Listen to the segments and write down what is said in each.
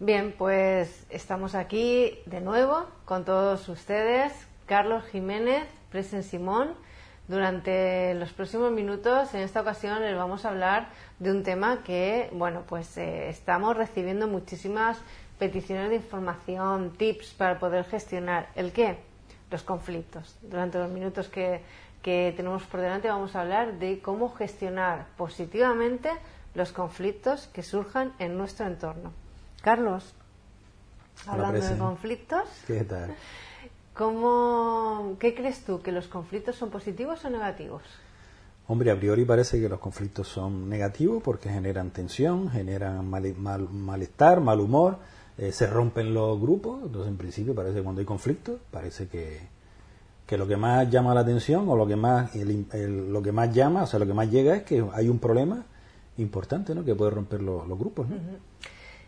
Bien, pues estamos aquí de nuevo con todos ustedes, Carlos Jiménez, Presen Simón. Durante los próximos minutos, en esta ocasión, les vamos a hablar de un tema que, bueno, pues eh, estamos recibiendo muchísimas peticiones de información, tips para poder gestionar. ¿El qué? Los conflictos. Durante los minutos que, que tenemos por delante vamos a hablar de cómo gestionar positivamente los conflictos que surjan en nuestro entorno. Carlos, hablando de conflictos, ¿qué tal? ¿cómo, ¿qué crees tú? ¿Que los conflictos son positivos o negativos? Hombre, a priori parece que los conflictos son negativos porque generan tensión, generan malestar, mal humor, eh, se rompen los grupos. Entonces, en principio, parece que cuando hay conflictos, parece que, que lo que más llama la atención o lo que más lo que más llama, o sea, lo que más llega es que hay un problema importante, ¿no? Que puede romper los, grupos, ¿no?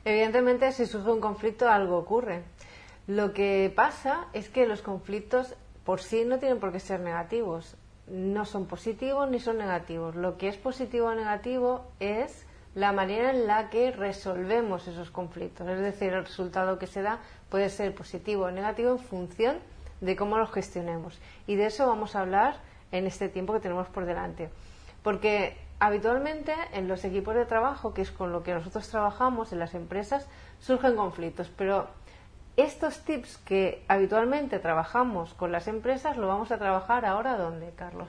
Evidentemente, si surge un conflicto, algo ocurre. Lo que pasa es que los conflictos por sí no tienen por qué ser negativos. No son positivos ni son negativos. Lo que es positivo o negativo es la manera en la que resolvemos esos conflictos. Es decir, el resultado que se da puede ser positivo o negativo en función de cómo los gestionemos. Y de eso vamos a hablar en este tiempo que tenemos por delante. Porque habitualmente en los equipos de trabajo, que es con lo que nosotros trabajamos en las empresas, surgen conflictos, pero estos tips que habitualmente trabajamos con las empresas, lo vamos a trabajar ahora dónde, Carlos?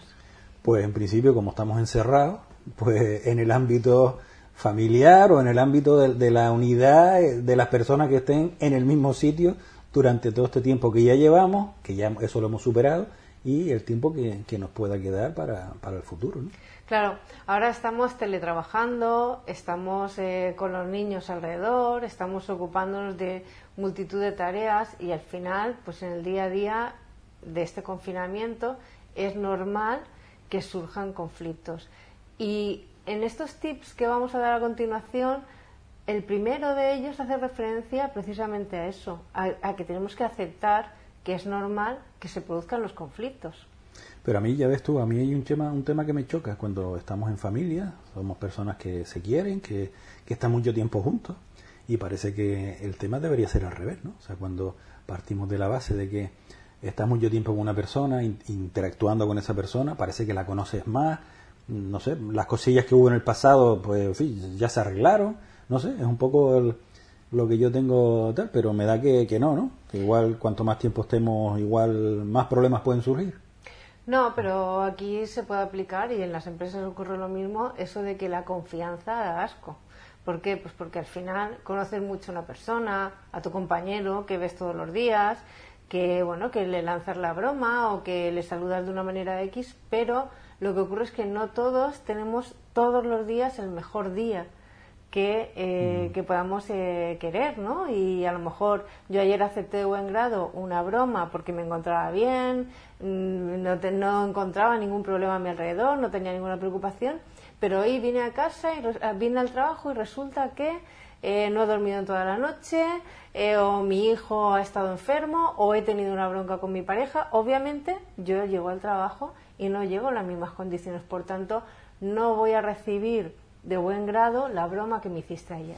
Pues en principio, como estamos encerrados, pues en el ámbito familiar o en el ámbito de, la unidad de las personas que estén en el mismo sitio durante todo este tiempo que ya llevamos, que ya eso lo hemos superado, y el tiempo que, nos pueda quedar para, para el futuro. ¿no? Claro, ahora estamos teletrabajando, estamos eh, con los niños alrededor, estamos ocupándonos de multitud de tareas y al final, pues en el día a día de este confinamiento es normal que surjan conflictos. Y en estos tips que vamos a dar a continuación, el primero de ellos hace referencia precisamente a eso, a que tenemos que aceptar que es normal que se produzcan los conflictos. Pero a mí, ya ves tú, a mí hay un tema, un tema que me choca cuando estamos en familia, somos personas que se quieren, que, que están mucho tiempo juntos, y parece que el tema debería ser al revés, ¿no? O sea, cuando partimos de la base de que estás mucho tiempo con una persona, interactuando con esa persona, parece que la conoces más, no sé, las cosillas que hubo en el pasado, pues, en ya se arreglaron, no sé, es un poco lo que yo tengo tal, pero me da que, que no, ¿no? Que igual cuanto más tiempo estemos, igual más problemas pueden surgir. No, pero aquí se puede aplicar y en las empresas ocurre lo mismo, eso de que la confianza da asco. ¿Por qué? Pues porque al final conoces mucho a una persona, a tu compañero que ves todos los días, que bueno, que le lanzas la broma o que le saludas de una manera X, pero lo que ocurre es que no todos tenemos todos los días el mejor día que, eh, que podamos eh, querer, ¿no? Y a lo mejor yo ayer acepté de buen grado una broma porque me encontraba bien, mm, no, no encontraba ningún problema a mi alrededor, no tenía ninguna preocupación, pero hoy vine a casa y vine al trabajo y resulta que eh, no he dormido en toda la noche, o mi hijo ha estado enfermo, o he tenido una bronca con mi pareja. Obviamente yo llego al trabajo y no llego en las mismas condiciones, por tanto no voy a recibir de buen grado la broma que me hiciste ayer.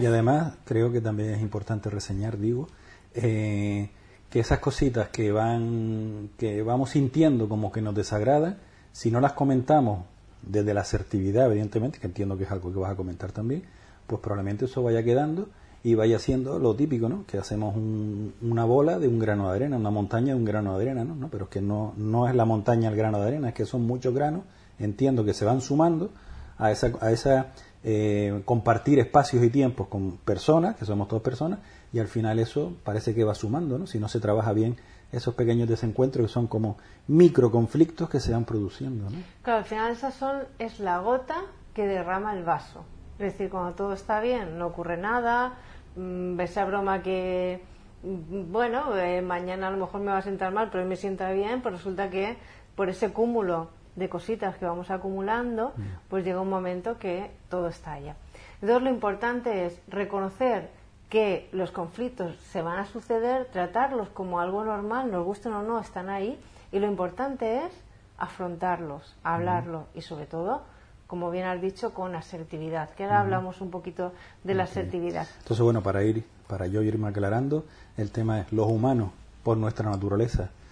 y además creo que también es importante reseñar, digo, eh, que esas cositas que van que vamos sintiendo como que nos desagradan, si no las comentamos desde la asertividad, evidentemente, que entiendo que es algo que vas a comentar también, pues probablemente eso vaya quedando y vaya siendo lo típico, ¿no? Que hacemos una bola de un grano de arena, una montaña de un grano de arena, ¿no? Pero es que no, no es la montaña el grano de arena, es que son muchos granos, entiendo que se van sumando a esa, a esa eh, compartir espacios y tiempos con personas, que somos todas personas, y al final eso parece que va sumando, ¿no? Si no se trabaja bien esos pequeños desencuentros que son como micro conflictos que se van produciendo, ¿no? Claro, al final esas son, es la gota que derrama el vaso. Es decir, cuando todo está bien, no ocurre nada, mm, esa broma que, mm, bueno, eh, mañana a lo mejor me va a sentar mal, pero hoy me sienta bien, pues resulta que por ese cúmulo de cositas que vamos acumulando, mm. pues llega un momento que todo estalla. Entonces lo importante es reconocer que los conflictos se van a suceder, tratarlos como algo normal, nos gusten o no, están ahí, y lo importante es afrontarlos, hablarlo y sobre todo, como bien has dicho, con asertividad, que ahora hablamos un poquito de la asertividad. Entonces, bueno, para ir, para yo irme aclarando, el tema es los humanos, por nuestra naturaleza, mm,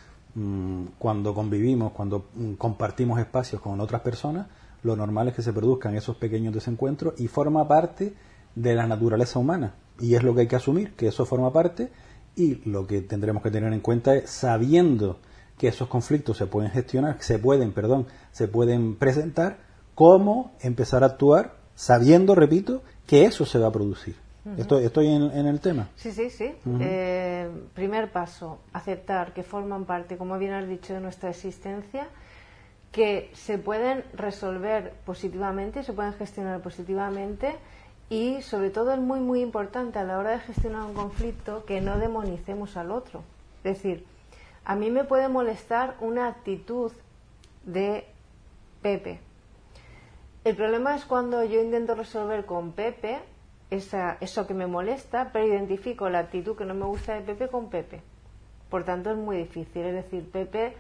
cuando convivimos, cuando mm, compartimos espacios con otras personas, lo normal es que se produzcan esos pequeños desencuentros y forma parte de la naturaleza humana. Y es lo que hay que asumir, que eso forma parte y lo que tendremos que tener en cuenta es sabiendo que esos conflictos se pueden gestionar, se pueden, perdón, se pueden presentar, cómo empezar a actuar sabiendo, repito, que eso se va a producir. Estoy, estoy en, el tema. Sí, sí, sí. Eh, primer paso, aceptar que forman parte, como bien has dicho, de nuestra existencia, que se pueden resolver positivamente, se pueden gestionar positivamente y sobre todo es muy muy importante a la hora de gestionar un conflicto que no demonicemos al otro. Es decir, a mí me puede molestar una actitud de Pepe. El problema es cuando yo intento resolver con Pepe esa, eso que me molesta, pero identifico la actitud que no me gusta de Pepe con Pepe. Por tanto, es muy difícil. Es decir, Pepe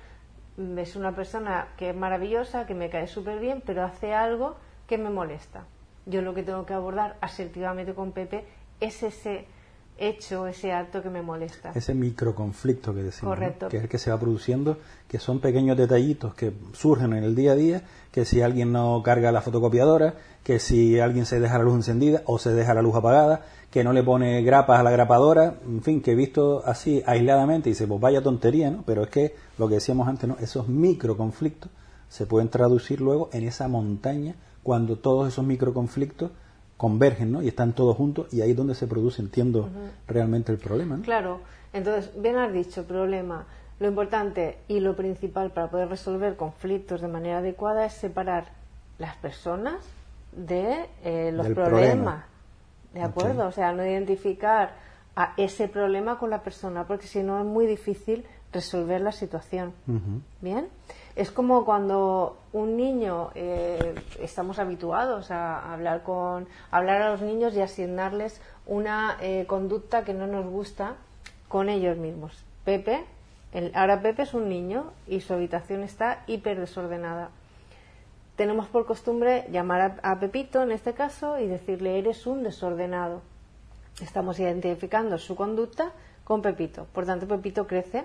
es una persona que es maravillosa, que me cae súper bien, pero hace algo que me molesta. Yo lo que tengo que abordar asertivamente con Pepe es ese hecho, ese acto que me molesta. Ese microconflicto que decimos, que es el que se va produciendo, que son pequeños detallitos que surgen en el día a día, que si alguien no carga la fotocopiadora, que si alguien se deja la luz encendida o se deja la luz apagada, que no le pone grapas a la grapadora, en fin, que he visto así aisladamente y dice, pues vaya tontería, ¿no? Pero es que lo que decíamos antes, ¿no? Esos microconflictos se pueden traducir luego en esa montaña cuando todos esos microconflictos convergen, ¿no? Y están todos juntos y ahí es donde se produce, entiendo, realmente el problema, Claro. Entonces, bien has dicho, problema. Lo importante y lo principal para poder resolver conflictos de manera adecuada es separar las personas de eh, los problemas. ¿De acuerdo? O sea, no identificar a ese problema con la persona, porque si no es muy difícil resolver la situación. ¿Bien? Es como cuando un niño eh, estamos habituados a hablar con hablar a los niños y asignarles una eh, conducta que no nos gusta con ellos mismos. Pepe, ahora Pepe es un niño y su habitación está hiper desordenada. Tenemos por costumbre llamar a Pepito en este caso y decirle eres un desordenado. Estamos identificando su conducta con Pepito. Por tanto, Pepito crece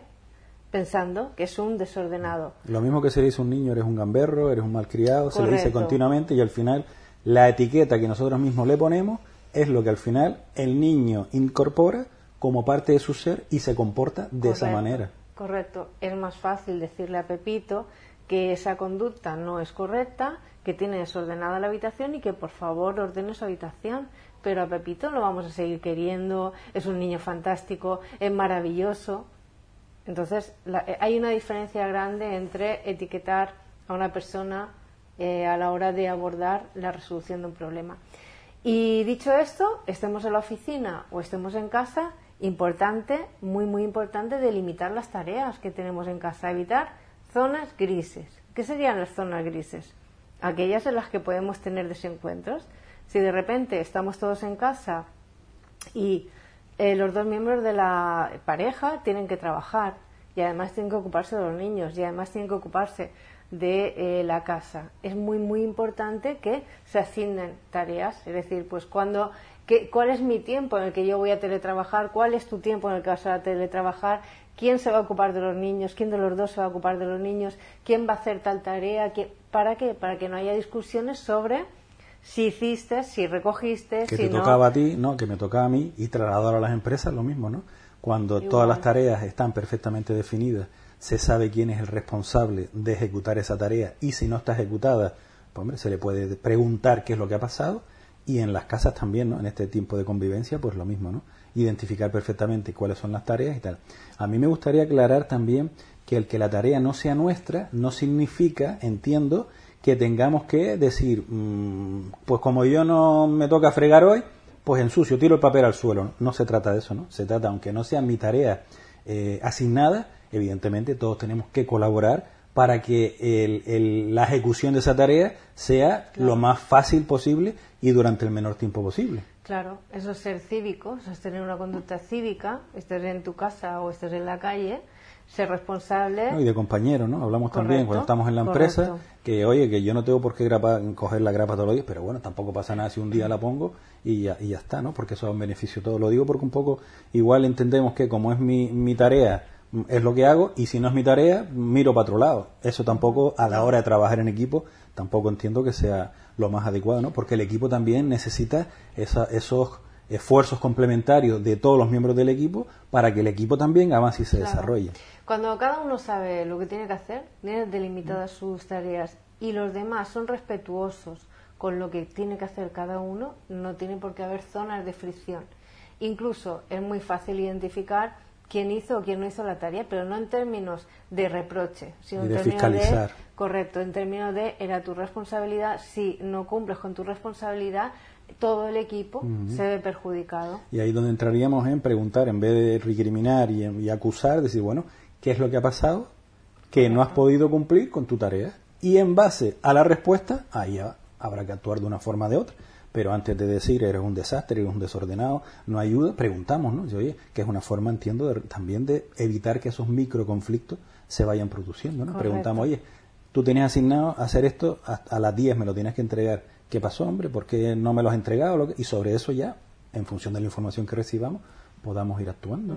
pensando que es un desordenado. Lo mismo que se dice un niño, eres un gamberro, eres un malcriado, se le dice continuamente y al final la etiqueta que nosotros mismos le ponemos es lo que al final el niño incorpora como parte de su ser y se comporta de esa manera. Correcto. Es más fácil decirle a Pepito que esa conducta no es correcta, que tiene desordenada la habitación y que por favor ordene su habitación. Pero a Pepito lo vamos a seguir queriendo, es un niño fantástico, es maravilloso. Entonces, eh, hay una diferencia grande entre etiquetar a una persona eh, a la hora de abordar la resolución de un problema. Y dicho esto, estemos en la oficina o estemos en casa, importante, muy, muy importante, delimitar las tareas que tenemos en casa, evitar zonas grises. ¿Qué serían las zonas grises? Aquellas en las que podemos tener desencuentros. Si de repente estamos todos en casa y eh, los dos miembros de la pareja tienen que trabajar y además tienen que ocuparse de los niños y además tienen que ocuparse de eh, la casa. Es muy, muy importante que se asignen tareas, es decir, pues cuando, cuál es mi tiempo en el que yo voy a teletrabajar, cuál es tu tiempo en el que vas a teletrabajar, quién se va a ocupar de los niños, quién de los dos se va a ocupar de los niños, quién va a hacer tal tarea, ¿para qué? Para que no haya discusiones sobre si hiciste, si recogiste, que te tocaba a ti, no, que me tocaba a mí y trasladar a las empresas lo mismo, ¿no? Cuando todas las tareas están perfectamente definidas, se sabe quién es el responsable de ejecutar esa tarea y si no está ejecutada, pues hombre, se le puede preguntar qué es lo que ha pasado y en las casas también, ¿no? En este tiempo de convivencia, pues lo mismo, ¿no? Identificar perfectamente cuáles son las tareas y tal. A mí me gustaría aclarar también que el que la tarea no sea nuestra no significa, entiendo, que tengamos que decir, mm, pues como yo no me toca fregar hoy, pues ensucio, tiro el papel al suelo. No se trata de eso, ¿no? Se trata, aunque no sea mi tarea eh, asignada, evidentemente todos tenemos que colaborar para que la ejecución de esa tarea sea lo más fácil posible y durante el menor tiempo posible. Claro, eso es ser cívico, eso es tener una conducta cívica, estés en tu casa o estés en la calle, ser responsable. y de compañero, ¿no? Hablamos también cuando estamos en la empresa, que oye, que yo no tengo por qué coger la grapa todos los días, pero bueno, tampoco pasa nada si un día la pongo y ya, y ya está, ¿no? Porque eso es un beneficio todo. Lo digo porque un poco igual entendemos que como es mi, mi tarea, es lo que hago, y si no es mi tarea, miro para otro lado. Eso tampoco, a la hora de trabajar en equipo, tampoco entiendo que sea lo más adecuado, ¿no? Porque el equipo también necesita esa, esos esfuerzos complementarios de todos los miembros del equipo para que el equipo también avance y se desarrolle. Cuando cada uno sabe lo que tiene que hacer, tiene delimitadas sus tareas y los demás son respetuosos con lo que tiene que hacer cada uno, no tiene por qué haber zonas de fricción. Incluso es muy fácil identificar quién hizo o quién no hizo la tarea, pero no en términos de reproche, sino en términos de correcto, en términos de era tu responsabilidad, si no cumples con tu responsabilidad, todo el equipo se ve perjudicado. Y ahí donde entraríamos en preguntar, en vez de recriminar y, y acusar, decir, bueno, ¿qué es lo que ha pasado? Que no has podido cumplir con tu tarea. Y en base a la respuesta, ahí habrá que actuar de una forma o de otra. Pero antes de decir eres un desastre, eres un desordenado, no ayuda, preguntamos, ¿no? oye, que es una forma, entiendo, también de evitar que esos microconflictos se vayan produciendo, ¿no? Preguntamos, oye, tú tenías asignado hacer esto a, las 10, me lo tienes que entregar. ¿Qué pasó, hombre? ¿Por qué no me lo has entregado? Y sobre eso ya, en función de la información que recibamos, podamos ir actuando.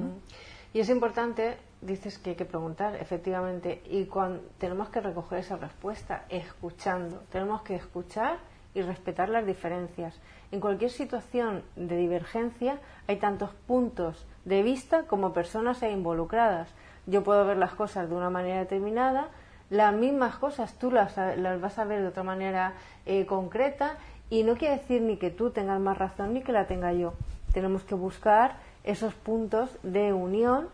Y es importante, dices que hay que preguntar, efectivamente, y cuando tenemos que recoger esa respuesta escuchando. Tenemos que escuchar y respetar las diferencias. En cualquier situación de divergencia hay tantos puntos de vista como personas e involucradas. Yo puedo ver las cosas de una manera determinada, las mismas cosas tú las, vas a ver de otra manera eh, concreta y no quiere decir ni que tú tengas más razón ni que la tenga yo. Tenemos que buscar esos puntos de unión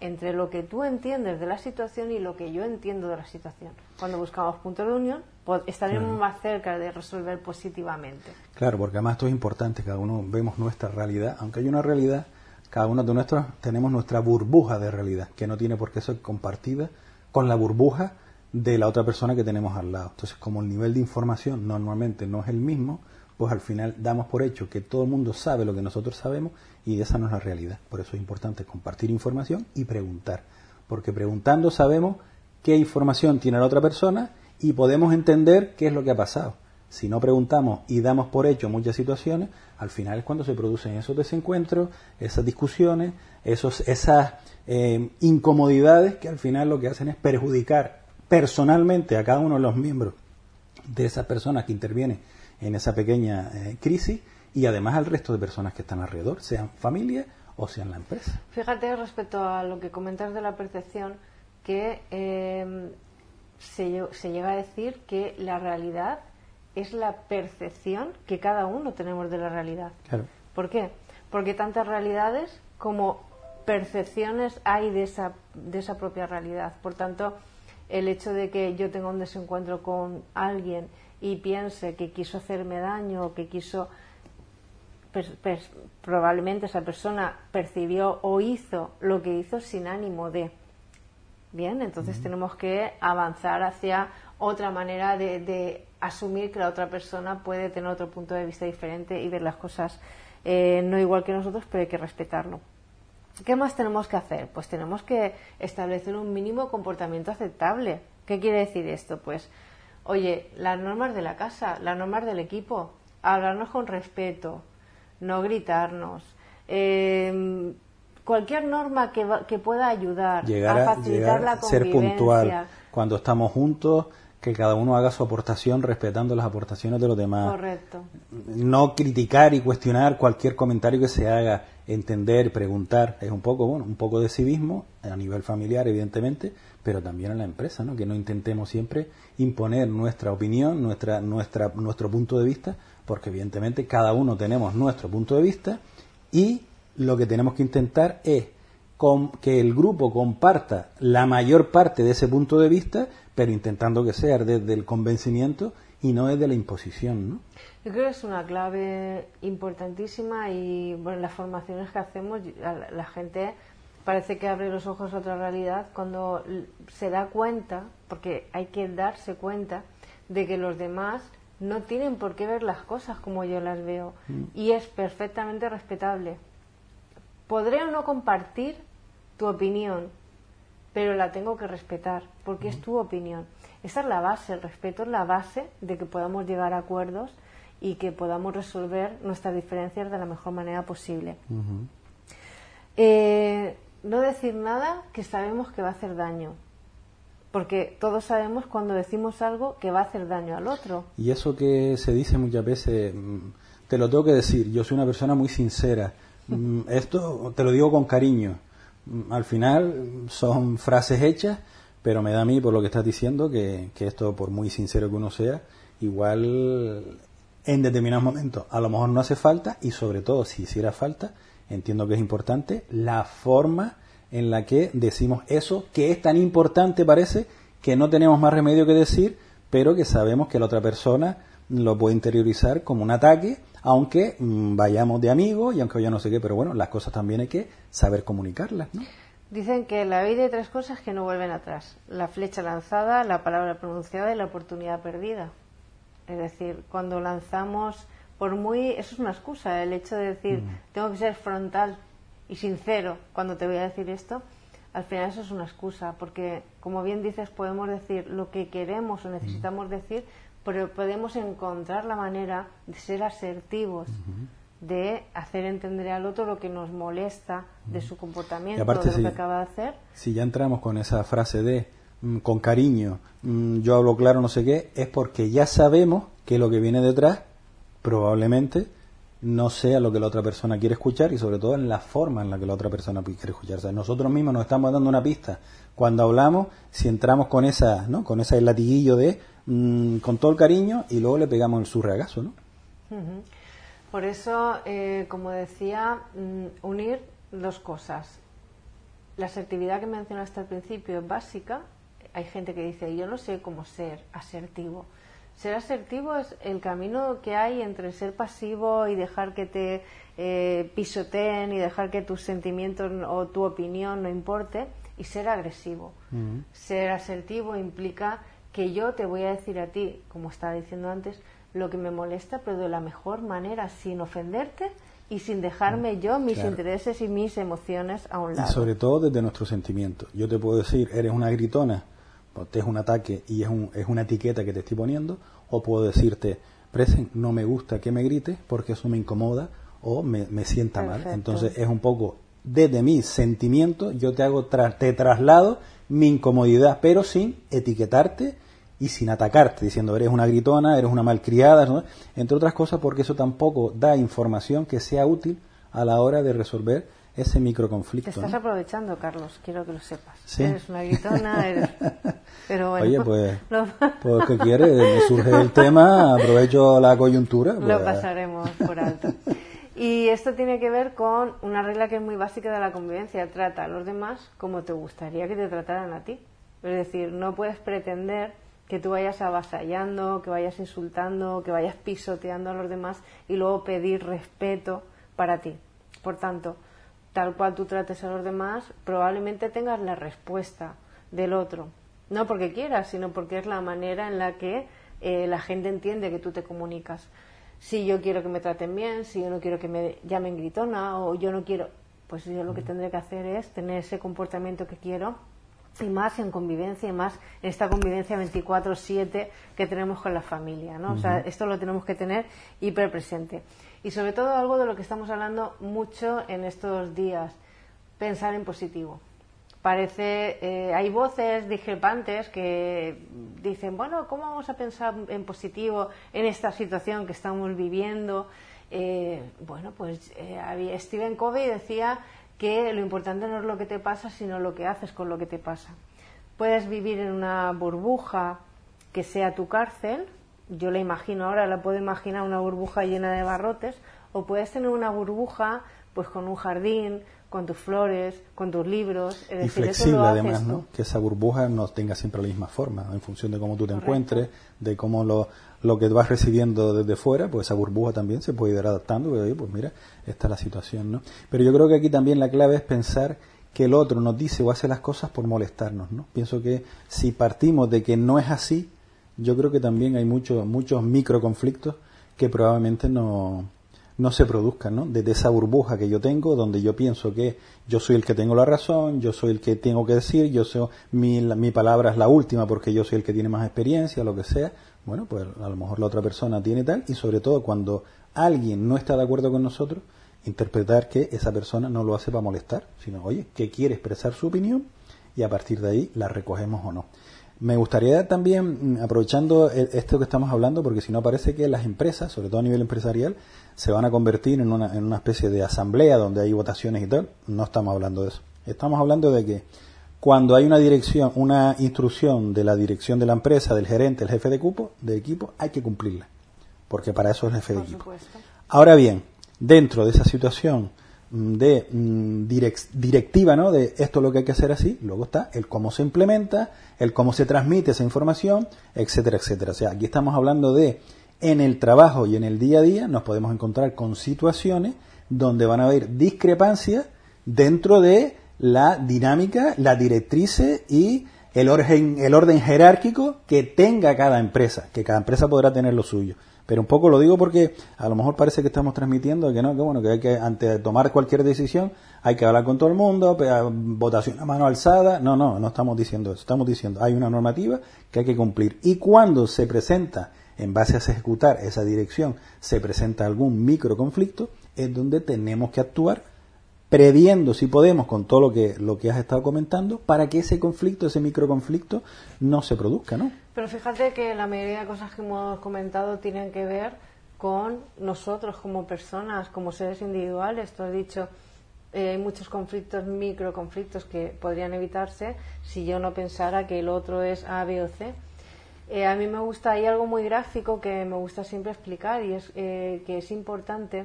entre lo que tú entiendes de la situación y lo que yo entiendo de la situación. Cuando buscamos puntos de unión, pues, estaremos más cerca de resolver positivamente. Claro, porque además esto es importante, cada uno vemos nuestra realidad, aunque hay una realidad, cada uno de nosotros tenemos nuestra burbuja de realidad, que no tiene por qué ser compartida con la burbuja de la otra persona que tenemos al lado. Entonces, como el nivel de información normalmente no es el mismo, pues al final damos por hecho que todo el mundo sabe lo que nosotros sabemos y esa no es la realidad. Por eso es importante compartir información y preguntar, porque preguntando sabemos qué información tiene la otra persona y podemos entender qué es lo que ha pasado. Si no preguntamos y damos por hecho muchas situaciones, al final es cuando se producen esos desencuentros, esas discusiones, esos, esas eh, incomodidades que al final lo que hacen es perjudicar personalmente a cada uno de los miembros de esas personas que intervienen en esa pequeña eh, crisis y además al resto de personas que están alrededor, sean familia o sean la empresa. Fíjate respecto a lo que comentas de la percepción, que eh, se, se llega a decir que la realidad es la percepción que cada uno tenemos de la realidad. Claro. ¿Por qué? Porque tantas realidades como percepciones hay de esa, de esa propia realidad. Por tanto, el hecho de que yo tenga un desencuentro con alguien y piense que quiso hacerme daño o que quiso probablemente esa persona percibió o hizo lo que hizo sin ánimo de. Bien entonces tenemos que avanzar hacia otra manera de, asumir que la otra persona puede tener otro punto de vista diferente y ver las cosas eh, no igual que nosotros pero hay que respetarlo ¿Qué más tenemos que hacer? Pues tenemos que establecer un mínimo comportamiento aceptable. ¿Qué quiere decir esto? Pues Oye, las normas de la casa, las normas del equipo, hablarnos con respeto, no gritarnos. Em, cualquier norma que, que pueda ayudar a, facilitar la convivencia. Ser puntual cuando estamos juntos, que cada uno haga su aportación respetando las aportaciones de los demás. Correcto. No criticar y cuestionar cualquier comentario que se haga, entender, preguntar, es un poco, bueno, un poco de civismo a nivel familiar, evidentemente, pero también en la empresa, ¿no? que no intentemos siempre imponer nuestra opinión, nuestra, nuestra, nuestro punto de vista, porque evidentemente cada uno tenemos nuestro punto de vista y lo que tenemos que intentar es que el grupo comparta la mayor parte de ese punto de vista, pero intentando que sea desde el convencimiento y no desde la imposición, ¿no? Yo creo que es una clave importantísima y bueno, en las formaciones que hacemos la gente parece que abre los ojos a otra realidad cuando se da cuenta, porque hay que darse cuenta de que los demás no tienen por qué ver las cosas como yo las veo mm. y es perfectamente respetable. Podré o no compartir tu opinión, pero la tengo que respetar porque es tu opinión. Esa es la base, el respeto es la base de que podamos llegar a acuerdos y que podamos resolver nuestras diferencias de la mejor manera posible. eh, no decir nada que sabemos que va a hacer daño. Porque todos sabemos cuando decimos algo que va a hacer daño al otro. Y eso que se dice muchas veces, mm, te lo tengo que decir, yo soy una persona muy sincera. Mm, esto te lo digo con cariño. Al final son frases hechas, pero me da a mí, por lo que estás diciendo, que, que esto, por muy sincero que uno sea, igual en determinados momentos a lo mejor no hace falta y sobre todo si hiciera falta, entiendo que es importante la forma en la que decimos eso, que es tan importante parece que no tenemos más remedio que decir, pero que sabemos que la otra persona lo puede interiorizar como un ataque, aunque mm, vayamos de amigos y aunque ya no sé qué, pero bueno, las cosas también hay que saber comunicarlas, ¿no? Dicen que en la vida hay tres cosas que no vuelven atrás. La flecha lanzada, la palabra pronunciada y la oportunidad perdida. Es decir, cuando lanzamos por muy, eso es una excusa, el hecho de decir, mm. tengo que ser frontal y sincero cuando te voy a decir esto, al final eso es una excusa, porque como bien dices, podemos decir lo que queremos o necesitamos decir, pero podemos encontrar la manera de ser asertivos, de hacer entender al otro lo que nos molesta de su comportamiento, de lo que acaba de hacer. Si ya entramos con esa frase de mm, con cariño, mm, yo hablo claro, no sé qué, es porque ya sabemos que lo que viene detrás probablemente no sea lo que la otra persona quiere escuchar y sobre todo en la forma en la que la otra persona quiere escuchar. O sea, nosotros mismos nos estamos dando una pista cuando hablamos, si entramos con esa, ¿no? Con ese latiguillo de mm, con todo el cariño y luego le pegamos el surreagazo, ¿no? Por eso, eh, como decía, mm, unir dos cosas. La asertividad que mencionaste al principio es básica. Hay gente que dice, yo no sé cómo ser asertivo ser asertivo es el camino que hay entre ser pasivo y dejar que te eh, pisoteen y dejar que tus sentimientos o tu opinión no importe y ser agresivo. Ser asertivo implica que yo te voy a decir a ti, como estaba diciendo antes, lo que me molesta, pero de la mejor manera, sin ofenderte y sin dejarme yo mis intereses y mis emociones a un lado. Y sobre todo desde nuestros sentimientos. Yo te puedo decir, eres una gritona, te es un ataque y es, un, es una etiqueta que te estoy poniendo, o puedo decirte, Presen, no me gusta que me grites porque eso me incomoda o me, sienta mal. Entonces es un poco desde mi sentimiento, yo te hago, te traslado mi incomodidad, pero sin etiquetarte y sin atacarte, diciendo eres una gritona, eres una malcriada, entre otras cosas porque eso tampoco da información que sea útil a la hora de resolver ese microconflicto. Te estás aprovechando, Carlos, quiero que lo sepas. Eres una gritona, eres... Pero bueno, Oye, pues, pues ¿qué quieres? Me surge el tema, aprovecho la coyuntura. Lo pues. pasaremos por alto. Y esto tiene que ver con una regla que es muy básica de la convivencia. Trata a los demás como te gustaría que te trataran a ti. Es decir, no puedes pretender que tú vayas avasallando, que vayas insultando, que vayas pisoteando a los demás y luego pedir respeto para ti. Por tanto, tal cual tú trates a los demás, probablemente tengas la respuesta del otro. No porque quieras, sino porque es la manera en la que eh, la gente entiende que tú te comunicas. Si yo quiero que me traten bien, si yo no quiero que me llamen gritona o yo no quiero, pues yo lo que tendré que hacer es tener ese comportamiento que quiero y más en convivencia y más en esta convivencia 24/7 que tenemos con la familia, ¿no? O sea, esto lo tenemos que tener hiper presente y sobre todo algo de lo que estamos hablando mucho en estos días, pensar en positivo. Parece, eh, hay voces discrepantes que dicen, bueno, ¿cómo vamos a pensar en positivo en esta situación que estamos viviendo? Eh, bueno, pues eh, Stephen Covey decía que lo importante no es lo que te pasa, sino lo que haces con lo que te pasa. Puedes vivir en una burbuja que sea tu cárcel, yo la imagino ahora, la puedo imaginar una burbuja llena de barrotes, o puedes tener una burbuja pues con un jardín, con tus flores, con tus libros. y flexible además, ¿no? Que esa burbuja no tenga siempre la misma forma, en función de cómo tú te encuentres, de cómo lo, lo que vas recibiendo desde fuera, pues esa burbuja también se puede ir adaptando, pues mira, esta es la situación, ¿no? Pero yo creo que aquí también la clave es pensar que el otro nos dice o hace las cosas por molestarnos, ¿no? Pienso que si partimos de que no es así, yo creo que también hay muchos muchos microconflictos que probablemente no, no se produzcan, ¿no? Desde esa burbuja que yo tengo, donde yo pienso que yo soy el que tengo la razón, yo soy el que tengo que decir, yo soy, mi, mi palabra es la última porque yo soy el que tiene más experiencia, lo que sea. Bueno, pues a lo mejor la otra persona tiene tal, y sobre todo cuando alguien no está de acuerdo con nosotros, interpretar que esa persona no lo hace para molestar, sino, oye, que quiere expresar su opinión y a partir de ahí la recogemos o no. Me gustaría también, mm, aprovechando e, esto que estamos hablando, porque si no parece que las empresas, sobre todo a nivel empresarial, se van a convertir en una, en una especie de asamblea donde hay votaciones y tal. No estamos hablando de eso. Estamos hablando de que cuando hay una dirección, una instrucción de la dirección de la empresa, del gerente, el jefe de equipo, de equipo, hay que cumplirla. Porque para eso es el jefe de equipo. Ahora bien, dentro de esa situación de mm, directiva, ¿no? De esto es lo que hay que hacer así, luego está el cómo se implementa, el cómo se transmite esa información, etcétera, etcétera. O sea, aquí estamos hablando de en el trabajo y en el día a día nos podemos encontrar con situaciones donde van a haber discrepancias dentro de la dinámica, la directrices y el el orden jerárquico que tenga cada empresa, que cada empresa podrá tener lo suyo. Pero un poco lo digo porque a lo mejor parece que estamos transmitiendo que no, que bueno, que hay que, antes de tomar cualquier decisión, hay que hablar con todo el mundo, votación a mano alzada. No, no, no estamos diciendo eso. Estamos diciendo, hay una normativa que hay que cumplir. Y cuando se presenta, en base a ejecutar esa dirección, se presenta algún micro conflicto, es donde tenemos que actuar previendo si podemos con todo lo que lo que has estado comentando para que ese conflicto, ese microconflicto no se produzca, ¿no? Pero fíjate que la mayoría de cosas que hemos comentado tienen que ver con nosotros como personas, como seres individuales. Tú has dicho eh, hay muchos conflictos, microconflictos que podrían evitarse si yo no pensara que el otro es A, B o C. Eh, a mí me gusta, hay algo muy gráfico que me gusta siempre explicar y es eh, que es importante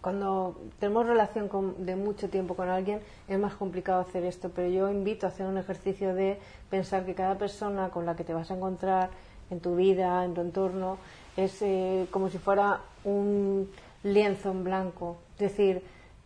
cuando tenemos relación de mucho tiempo con alguien es más complicado hacer esto, pero yo invito a hacer un ejercicio de pensar que cada persona con la que te vas a encontrar en tu vida, en tu entorno, es eh, como si fuera un lienzo en blanco. Es decir,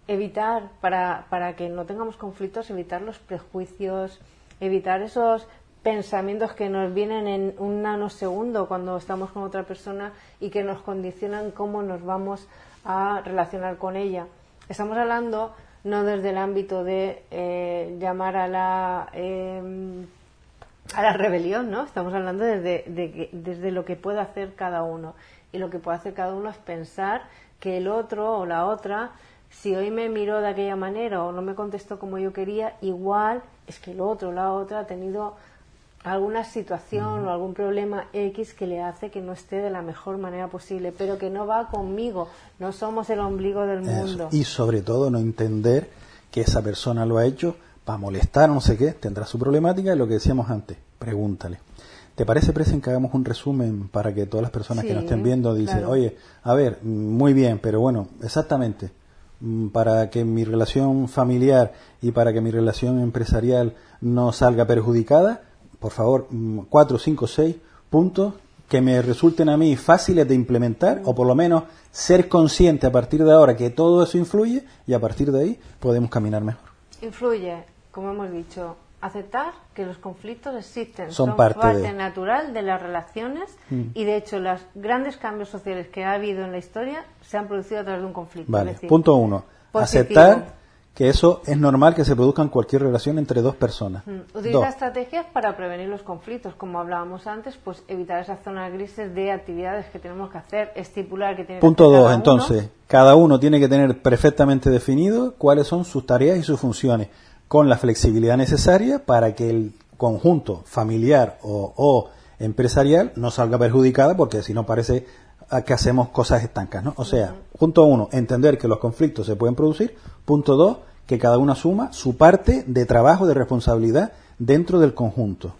evitar, para, para que no tengamos conflictos, evitar los prejuicios, evitar esos pensamientos que nos vienen en un nanosegundo cuando estamos con otra persona y que nos condicionan cómo nos vamos a relacionar con ella. Estamos hablando no desde el ámbito de eh, llamar a la em, a la rebelión, ¿no? Estamos hablando desde, desde lo que puede hacer cada uno. Y lo que puede hacer cada uno es pensar que el otro o la otra, si hoy me miró de aquella manera o no me contestó como yo quería, igual es que el otro o la otra ha tenido alguna situación o algún problema X que le hace que no esté de la mejor manera posible, pero que no va conmigo, no somos el ombligo del mundo. Y sobre todo no entender que esa persona lo ha hecho para molestar, no sé qué, tendrá su problemática y lo que decíamos antes, pregúntale. ¿Te parece, Presen, que hagamos un resumen para que todas las personas que nos estén viendo dicen, oye, a ver, muy bien, pero bueno, exactamente, mm, para que mi relación familiar y para que mi relación empresarial no salga perjudicada, por favor, mm, cuatro, cinco, seis puntos que me resulten a mí fáciles de implementar o por lo menos ser consciente a partir de ahora que todo eso influye y a partir de ahí podemos caminar mejor. Influye, como hemos dicho, aceptar que los conflictos existen, son, parte, natural de las relaciones mm. y de hecho los grandes cambios sociales que ha habido en la historia se han producido a través de un conflicto. Vale, punto uno, aceptar que eso es normal que se produzca en cualquier relación entre dos personas. Mm. Utiliza estrategias para prevenir los conflictos, como hablábamos antes, pues evitar esas zonas grises de actividades que tenemos que hacer, estipular que tiene Punto dos, entonces, cada uno tiene que tener perfectamente definido cuáles son sus tareas y sus funciones, con la flexibilidad necesaria para que el conjunto familiar o, empresarial no salga perjudicada, porque si no parece que hacemos cosas estancas, ¿no? O sea, punto uno, entender que los conflictos se pueden producir. Punto dos, que cada uno asuma su parte de trabajo, de responsabilidad dentro del conjunto.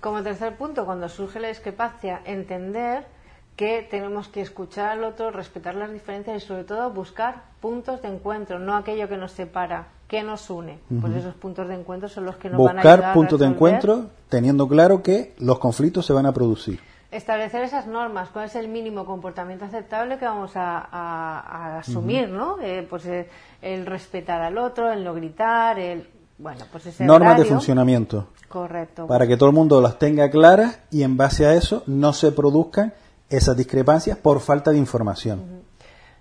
Como tercer punto, cuando surge la discrepancia, entender que tenemos que escuchar al otro, respetar las diferencias y sobre todo buscar puntos de encuentro, no aquello que nos separa, que nos une. Pues esos puntos de encuentro son los que nos van a ayudar Buscar puntos de encuentro teniendo claro que los conflictos se van a producir. Establecer esas normas, cuál es el mínimo comportamiento aceptable que vamos a, asumir, ¿no? Eh, pues eh, el respetar al otro, el no gritar, el bueno, pues ese Normas de funcionamiento. Correcto. Para que todo el mundo las tenga claras y en base a eso no se produzcan esas discrepancias por falta de información.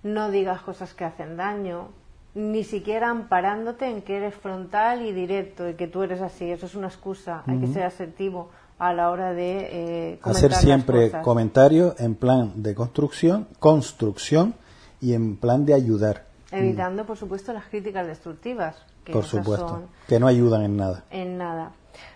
No digas cosas que hacen daño, ni siquiera amparándote en que eres frontal y directo y que tú eres así. Eso es una excusa. Hay que ser asertivo a la hora de eh, hacer siempre comentarios en plan de construcción, construcción y en plan de ayudar. Evitando, por supuesto, las críticas destructivas. por supuesto, que no ayudan en nada. En nada.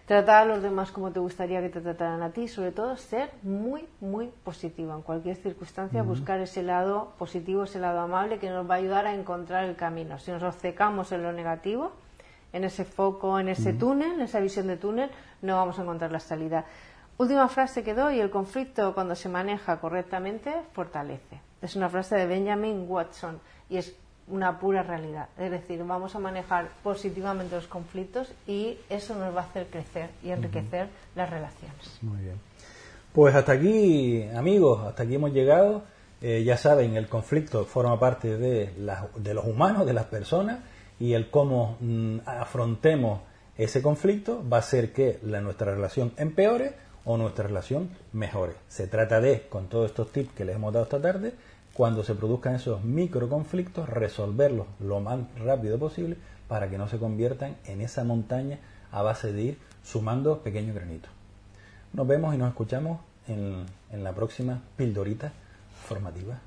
Tratar a los demás como te gustaría que te trataran a ti, sobre todo ser muy, muy positivo en cualquier circunstancia, buscar ese lado positivo, ese lado amable que nos va a ayudar a encontrar el camino. Si nos obcecamos en lo negativo, en ese foco, en ese túnel, en esa visión de túnel, no vamos a encontrar la salida. Última frase que doy, el conflicto cuando se maneja correctamente fortalece. Es una frase de Benjamin Watson y es una pura realidad. Es decir, vamos a manejar positivamente los conflictos y eso nos va a hacer crecer y enriquecer las relaciones. Muy bien. Pues hasta aquí, amigos, hasta aquí hemos llegado. Eh, ya saben, el conflicto forma parte de, de, los humanos, de las personas, y el cómo mm, afrontemos ese conflicto va a hacer que la, nuestra relación empeore o nuestra relación mejore. Se trata de, con todos estos tips que les hemos dado esta tarde, cuando se produzcan esos microconflictos, resolverlos lo más rápido posible para que no se conviertan en esa montaña a base de ir sumando pequeños granitos. Nos vemos y nos escuchamos en la próxima pildorita formativa